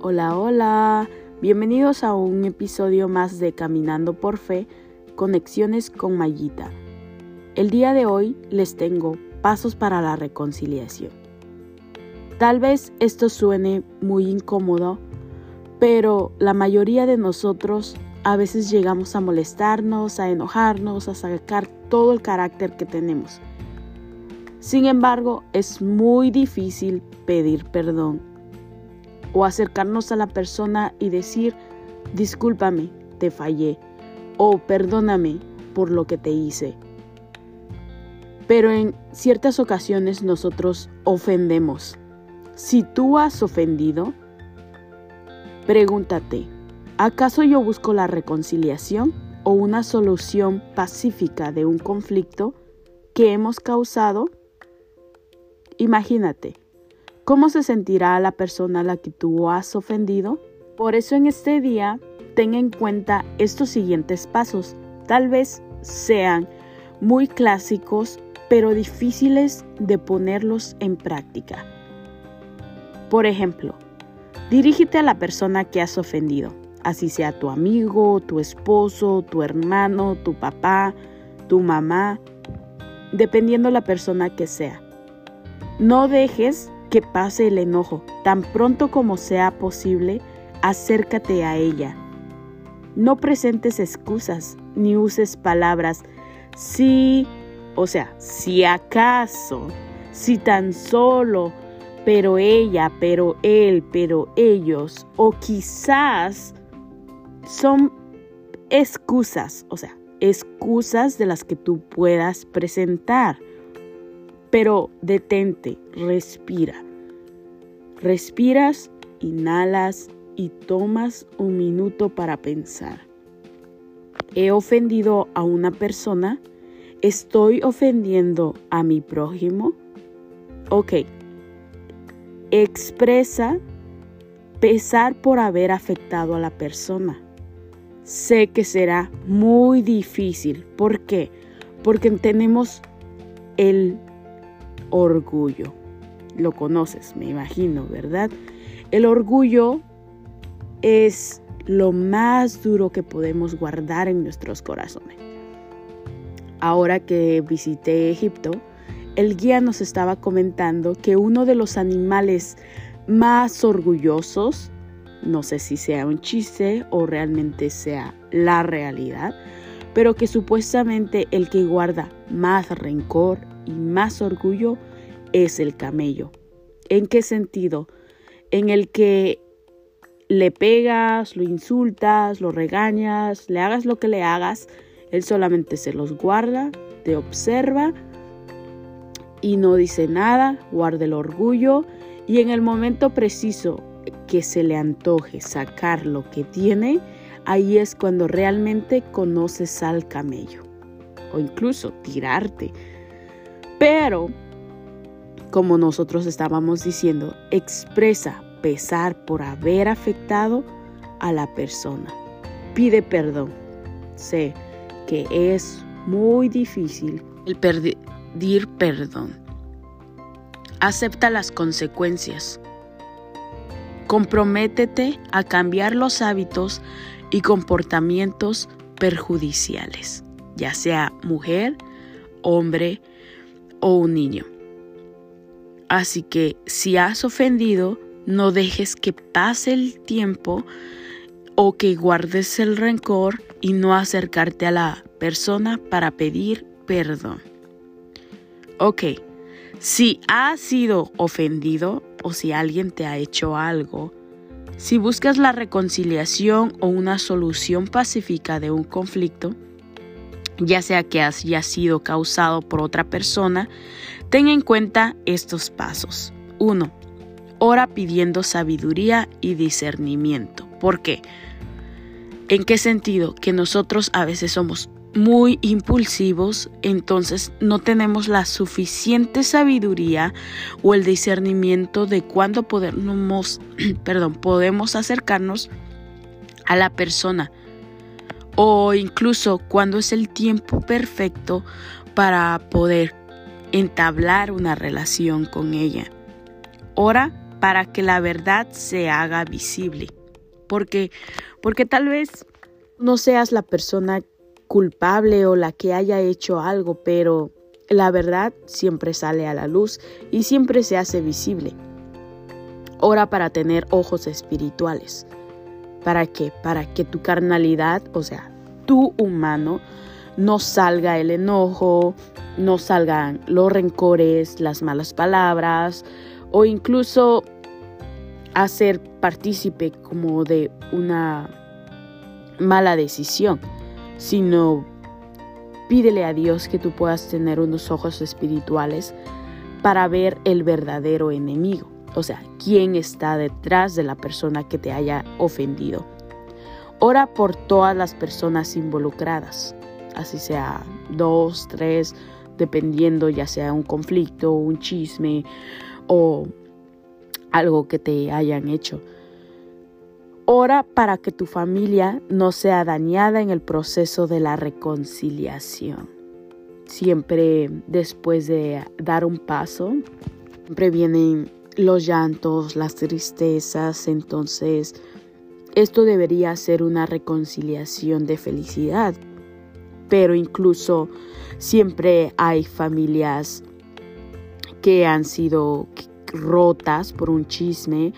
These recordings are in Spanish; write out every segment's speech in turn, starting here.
Hola, hola. Bienvenidos a un episodio más de Caminando por Fe, Conexiones con Mayita. El día de hoy les tengo pasos para la reconciliación. Tal vez esto suene muy incómodo, pero la mayoría de nosotros a veces llegamos a molestarnos, a enojarnos, a sacar todo el carácter que tenemos. Sin embargo, es muy difícil pedir perdón o acercarnos a la persona y decir, discúlpame, te fallé, o perdóname por lo que te hice. Pero en ciertas ocasiones nosotros ofendemos. Si tú has ofendido, pregúntate, ¿acaso yo busco la reconciliación o una solución pacífica de un conflicto que hemos causado? Imagínate, ¿Cómo se sentirá la persona a la que tú has ofendido? Por eso en este día, ten en cuenta estos siguientes pasos. Tal vez sean muy clásicos, pero difíciles de ponerlos en práctica. Por ejemplo, dirígete a la persona que has ofendido, así sea tu amigo, tu esposo, tu hermano, tu papá, tu mamá, dependiendo la persona que sea. No dejes que pase el enojo. Tan pronto como sea posible, acércate a ella. No presentes excusas ni uses palabras sí, o sea, si acaso, si tan solo, pero ella, pero él, pero ellos, o quizás son excusas, o sea, excusas de las que tú puedas presentar. Pero detente, respira. Respiras, inhalas y tomas un minuto para pensar. ¿He ofendido a una persona? ¿Estoy ofendiendo a mi prójimo? Ok. Expresa pesar por haber afectado a la persona. Sé que será muy difícil. ¿Por qué? Porque tenemos el orgullo. Lo conoces, me imagino, ¿verdad? El orgullo es lo más duro que podemos guardar en nuestros corazones. Ahora que visité Egipto, el guía nos estaba comentando que uno de los animales más orgullosos, no sé si sea un chiste o realmente sea la realidad, pero que supuestamente el que guarda más rencor y más orgullo es el camello. ¿En qué sentido? En el que le pegas, lo insultas, lo regañas, le hagas lo que le hagas, él solamente se los guarda, te observa y no dice nada, guarda el orgullo y en el momento preciso que se le antoje sacar lo que tiene, ahí es cuando realmente conoces al camello o incluso tirarte pero, como nosotros estábamos diciendo, expresa pesar por haber afectado a la persona. Pide perdón. Sé que es muy difícil el pedir perdón. Acepta las consecuencias. Comprométete a cambiar los hábitos y comportamientos perjudiciales, ya sea mujer, hombre, o un niño. Así que si has ofendido, no dejes que pase el tiempo o que guardes el rencor y no acercarte a la persona para pedir perdón. Ok, si has sido ofendido o si alguien te ha hecho algo, si buscas la reconciliación o una solución pacífica de un conflicto, ya sea que haya sido causado por otra persona, ten en cuenta estos pasos. 1. Ora pidiendo sabiduría y discernimiento. ¿Por qué? ¿En qué sentido? Que nosotros a veces somos muy impulsivos, entonces no tenemos la suficiente sabiduría o el discernimiento de cuándo podemos, perdón, podemos acercarnos a la persona o incluso cuando es el tiempo perfecto para poder entablar una relación con ella. Ora para que la verdad se haga visible. Porque, porque tal vez no seas la persona culpable o la que haya hecho algo, pero la verdad siempre sale a la luz y siempre se hace visible. Ora para tener ojos espirituales. ¿Para qué? Para que tu carnalidad, o sea, tu humano, no salga el enojo, no salgan los rencores, las malas palabras o incluso hacer partícipe como de una mala decisión, sino pídele a Dios que tú puedas tener unos ojos espirituales para ver el verdadero enemigo, o sea, quién está detrás de la persona que te haya ofendido. Ora por todas las personas involucradas, así sea dos, tres, dependiendo ya sea un conflicto, un chisme o algo que te hayan hecho. Ora para que tu familia no sea dañada en el proceso de la reconciliación. Siempre después de dar un paso, siempre vienen los llantos, las tristezas, entonces esto debería ser una reconciliación de felicidad. Pero incluso siempre hay familias que han sido rotas por un chisme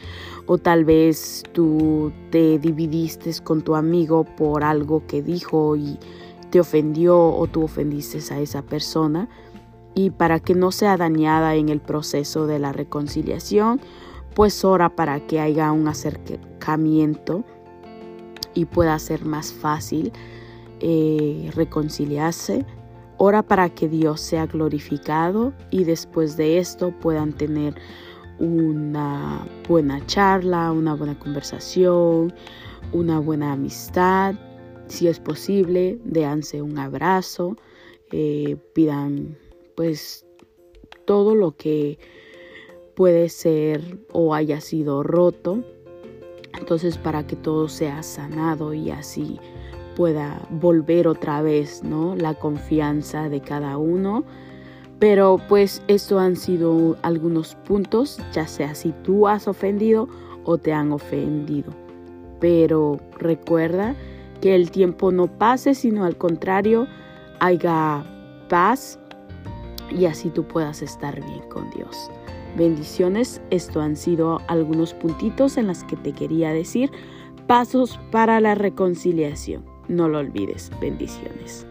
o tal vez tú te dividiste con tu amigo por algo que dijo y te ofendió o tú ofendiste a esa persona y para que no sea dañada en el proceso de la reconciliación, pues ora para que haya un acercamiento y pueda ser más fácil eh, reconciliarse. Ora para que Dios sea glorificado y después de esto puedan tener una buena charla, una buena conversación, una buena amistad. Si es posible, déanse un abrazo, eh, pidan pues todo lo que puede ser o haya sido roto. Entonces para que todo sea sanado y así pueda volver otra vez, ¿no? La confianza de cada uno pero pues esto han sido algunos puntos, ya sea si tú has ofendido o te han ofendido. Pero recuerda que el tiempo no pase, sino al contrario, haya paz y así tú puedas estar bien con Dios. Bendiciones, esto han sido algunos puntitos en los que te quería decir pasos para la reconciliación. No lo olvides, bendiciones.